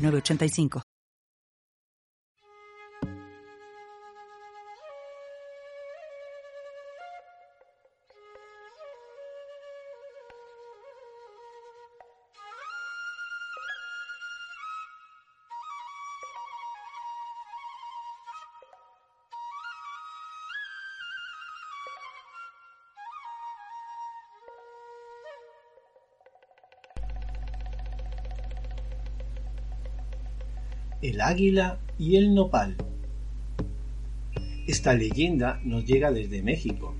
85 El águila y el nopal. Esta leyenda nos llega desde México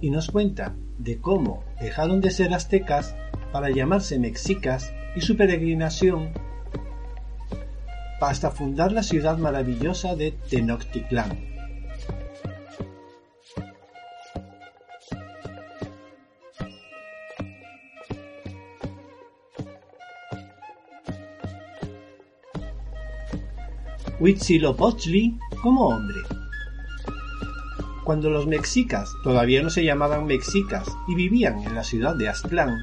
y nos cuenta de cómo dejaron de ser aztecas para llamarse mexicas y su peregrinación hasta fundar la ciudad maravillosa de Tenochtitlán. Huitzilopochtli como hombre. Cuando los mexicas todavía no se llamaban mexicas y vivían en la ciudad de Aztlán,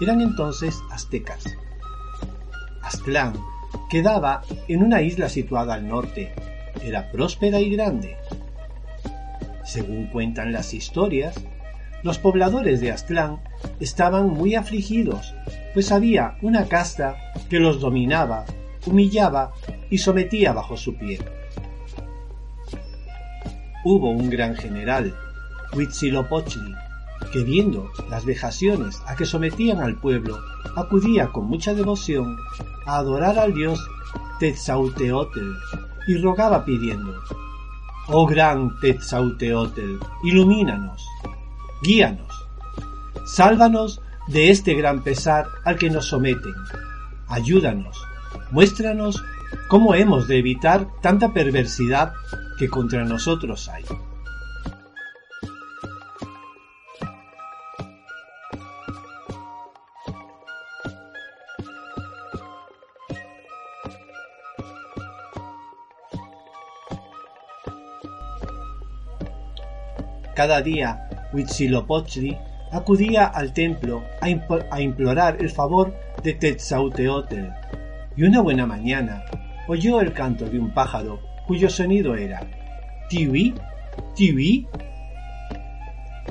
eran entonces aztecas. Aztlán quedaba en una isla situada al norte. Era próspera y grande. Según cuentan las historias, los pobladores de Aztlán estaban muy afligidos, pues había una casta que los dominaba, humillaba y sometía bajo su pie. Hubo un gran general, Huitzilopochtli, que viendo las vejaciones a que sometían al pueblo, acudía con mucha devoción a adorar al dios Tetzauteotl y rogaba pidiendo, Oh gran Tetzauteotl, ilumínanos, guíanos, sálvanos de este gran pesar al que nos someten, ayúdanos, muéstranos ¿Cómo hemos de evitar tanta perversidad que contra nosotros hay? Cada día Huitzilopochtli acudía al templo a, implorar el favor de Tetzauteotl, y una buena mañana oyó el canto de un pájaro cuyo sonido era tiwi, tiwi,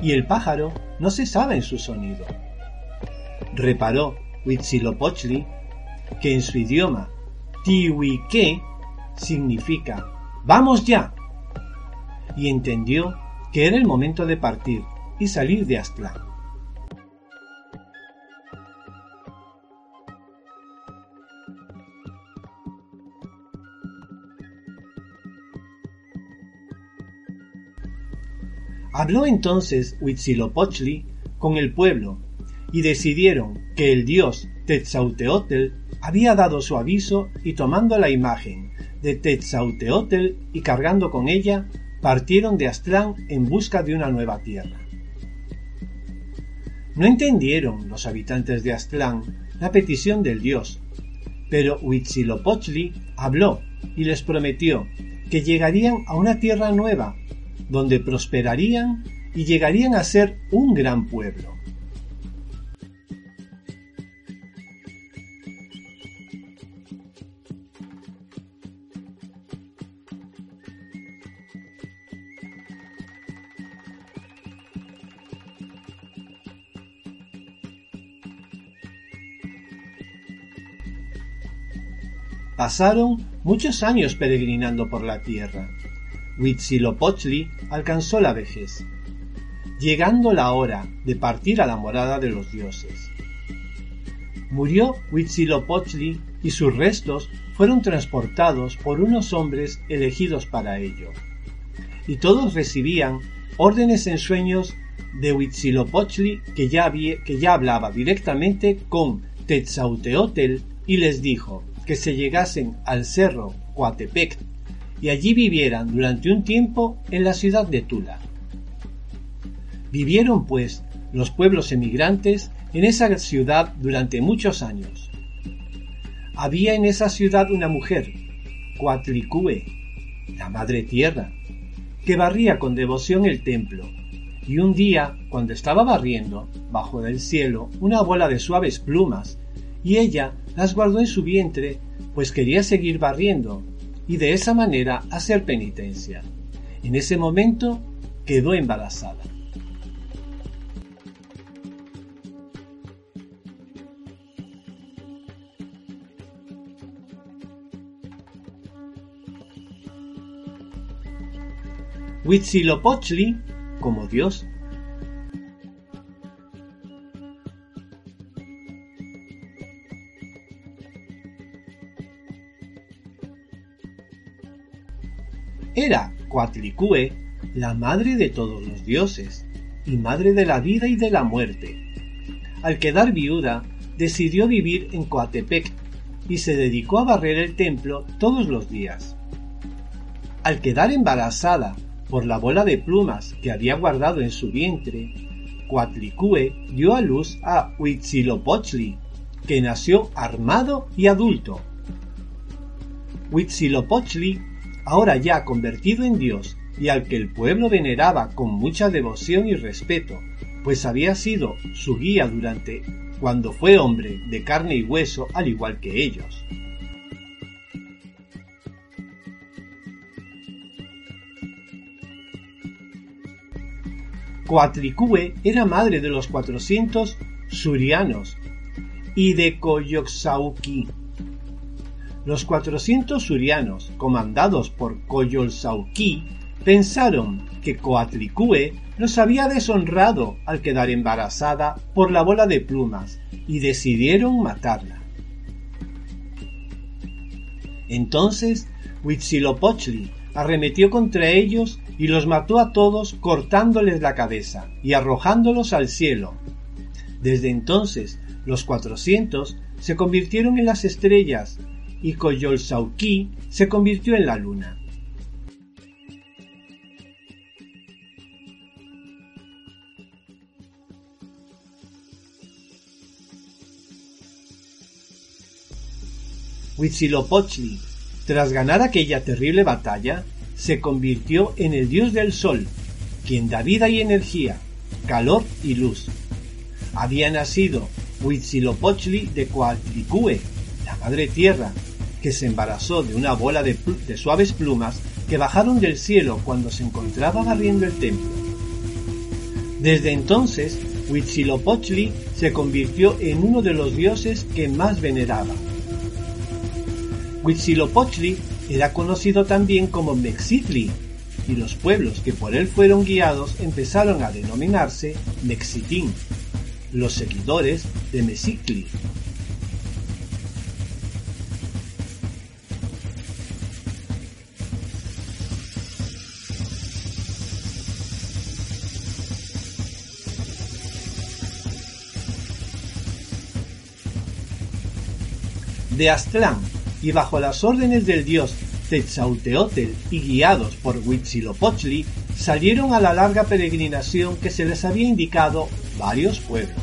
y el pájaro no se sabe en su sonido. Reparó Huitzilopochtli que en su idioma tiwi-que significa ¡Vamos ya! y entendió que era el momento de partir y salir de Aztlán. Habló entonces Huitzilopochtli con el pueblo y decidieron que el dios Tetzauteotl había dado su aviso y tomando la imagen de Tetzauteotl y cargando con ella, partieron de Aztlán en busca de una nueva tierra. No entendieron los habitantes de Aztlán la petición del dios, pero Huitzilopochtli habló y les prometió que llegarían a una tierra nueva donde prosperarían y llegarían a ser un gran pueblo. Pasaron muchos años peregrinando por la tierra Huitzilopochtli alcanzó la vejez, llegando la hora de partir a la morada de los dioses. Murió Huitzilopochtli y sus restos fueron transportados por unos hombres elegidos para ello. Y todos recibían órdenes en sueños de Huitzilopochtli que ya, que ya hablaba directamente con Tetzauteotl y les dijo que se llegasen al cerro Coatepec y allí vivieran durante un tiempo en la ciudad de Tula. Vivieron, pues, los pueblos emigrantes en esa ciudad durante muchos años. Había en esa ciudad una mujer, Coatlicue, la Madre Tierra, que barría con devoción el templo, y un día, cuando estaba barriendo, bajo del cielo, una bola de suaves plumas, y ella las guardó en su vientre, pues quería seguir barriendo, y de esa manera hacer penitencia. En ese momento quedó embarazada. Huitzilopochtli como Dios. Era Coatlicue la madre de todos los dioses y madre de la vida y de la muerte. Al quedar viuda, decidió vivir en Coatepec y se dedicó a barrer el templo todos los días. Al quedar embarazada por la bola de plumas que había guardado en su vientre, Coatlicue dio a luz a Huitzilopochtli, que nació armado y adulto. Huitzilopochtli, ahora ya convertido en Dios y al que el pueblo veneraba con mucha devoción y respeto, pues había sido su guía durante cuando fue hombre de carne y hueso al igual que ellos. Coatlicue era madre de los 400 surianos y de Coyoxauqui. Los 400 surianos, comandados por Coyolxauhqui, pensaron que Coatlicue los había deshonrado al quedar embarazada por la bola de plumas y decidieron matarla. Entonces Huitzilopochtli arremetió contra ellos y los mató a todos cortándoles la cabeza y arrojándolos al cielo. Desde entonces los cuatrocientos se convirtieron en las estrellas y Coyolxauhqui se convirtió en la luna. Huitzilopochtli, tras ganar aquella terrible batalla, se convirtió en el dios del sol, quien da vida y energía, calor y luz. Había nacido Huitzilopochtli de Coatlicue, la madre tierra, que se embarazó de una bola de, suaves plumas que bajaron del cielo cuando se encontraba barriendo el templo. Desde entonces, Huitzilopochtli se convirtió en uno de los dioses que más veneraba. Huitzilopochtli era conocido también como Mexitli, y los pueblos que por él fueron guiados empezaron a denominarse Mexitín, los seguidores de Mexicli. De Aztlán y bajo las órdenes del dios Tetzauteotl y guiados por Huitzilopochtli, salieron a la larga peregrinación que se les había indicado varios pueblos.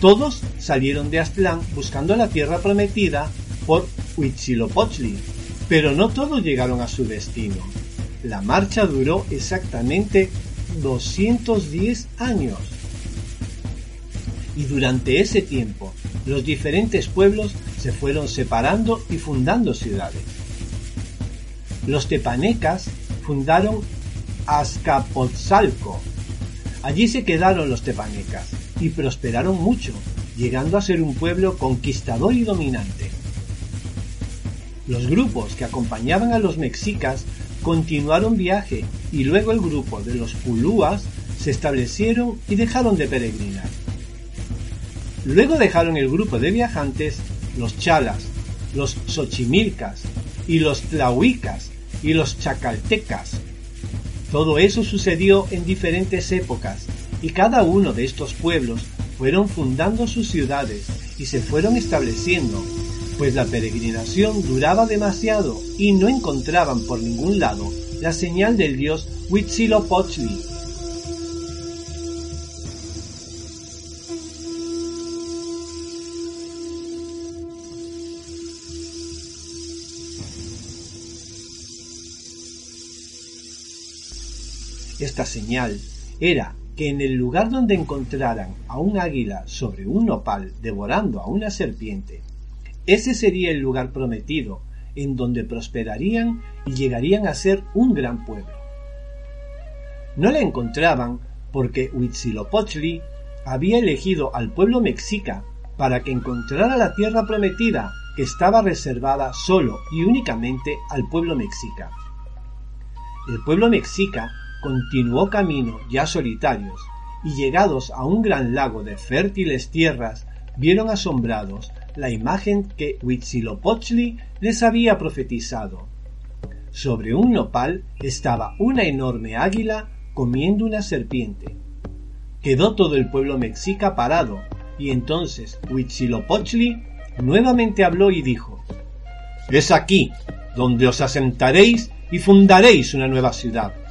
Todos salieron de Aztlán buscando la tierra prometida por Huitzilopochtli, pero no todos llegaron a su destino. La marcha duró exactamente 210 años. Y durante ese tiempo, los diferentes pueblos se fueron separando y fundando ciudades. Los tepanecas fundaron Azcapotzalco. Allí se quedaron los tepanecas y prosperaron mucho, llegando a ser un pueblo conquistador y dominante. Los grupos que acompañaban a los mexicas continuaron viaje y luego el grupo de los pulúas se establecieron y dejaron de peregrinar. Luego dejaron el grupo de viajantes los chalas, los xochimilcas y los tlahuicas y los chacaltecas. Todo eso sucedió en diferentes épocas y cada uno de estos pueblos fueron fundando sus ciudades y se fueron estableciendo pues la peregrinación duraba demasiado y no encontraban por ningún lado la señal del dios Huitzilopochtli. Esta señal era que en el lugar donde encontraran a un águila sobre un nopal devorando a una serpiente, ese sería el lugar prometido, en donde prosperarían y llegarían a ser un gran pueblo. No la encontraban porque Huitzilopochtli había elegido al pueblo mexica para que encontrara la tierra prometida que estaba reservada solo y únicamente al pueblo mexica. El pueblo mexica continuó camino ya solitarios, y llegados a un gran lago de fértiles tierras, vieron asombrados la imagen que Huitzilopochtli les había profetizado. Sobre un nopal estaba una enorme águila comiendo una serpiente. Quedó todo el pueblo mexica parado, y entonces Huitzilopochtli nuevamente habló y dijo: Es aquí donde os asentaréis y fundaréis una nueva ciudad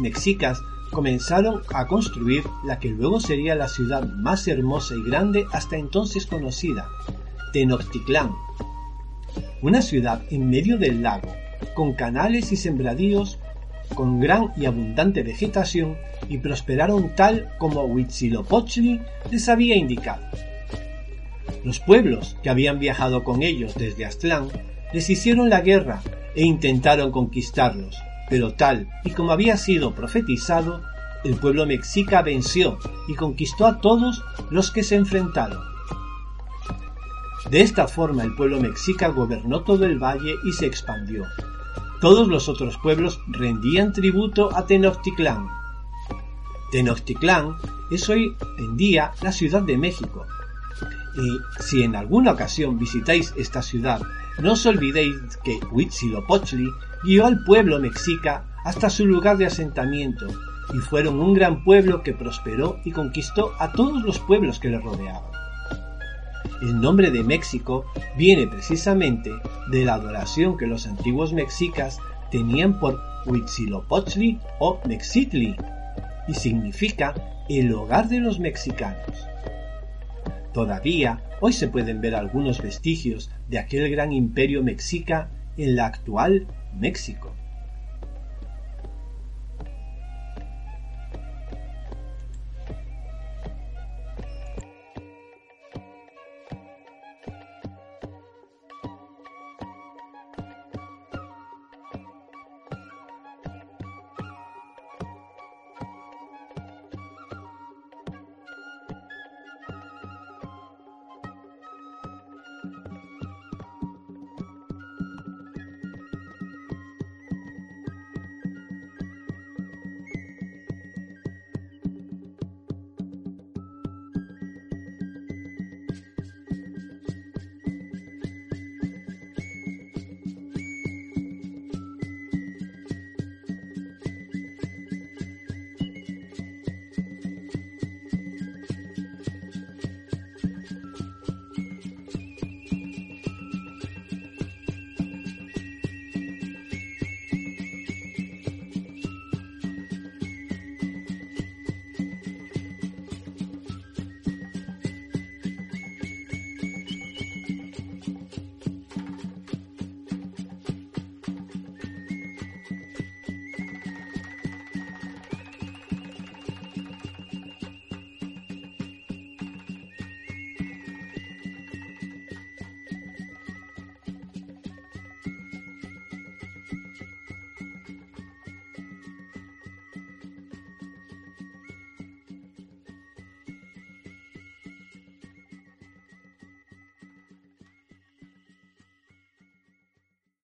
mexicas comenzaron a construir la que luego sería la ciudad más hermosa y grande hasta entonces conocida, Tenochtitlán. Una ciudad en medio del lago, con canales y sembradíos, con gran y abundante vegetación, y prosperaron tal como Huitzilopochtli les había indicado. Los pueblos que habían viajado con ellos desde Aztlán les hicieron la guerra e intentaron conquistarlos, pero tal y como había sido profetizado, el pueblo mexica venció y conquistó a todos los que se enfrentaron. De esta forma el pueblo mexica gobernó todo el valle y se expandió. Todos los otros pueblos rendían tributo a Tenochtitlán. Tenochtitlán es hoy en día la Ciudad de México. Y si en alguna ocasión visitáis esta ciudad, no os olvidéis que Huitzilopochtli guió al pueblo mexica hasta su lugar de asentamiento, y fueron un gran pueblo que prosperó y conquistó a todos los pueblos que le rodeaban. El nombre de México viene precisamente de la adoración que los antiguos mexicas tenían por Huitzilopochtli o Mexitli, y significa el hogar de los mexicanos. Todavía hoy se pueden ver algunos vestigios de aquel gran imperio mexica en la actual México.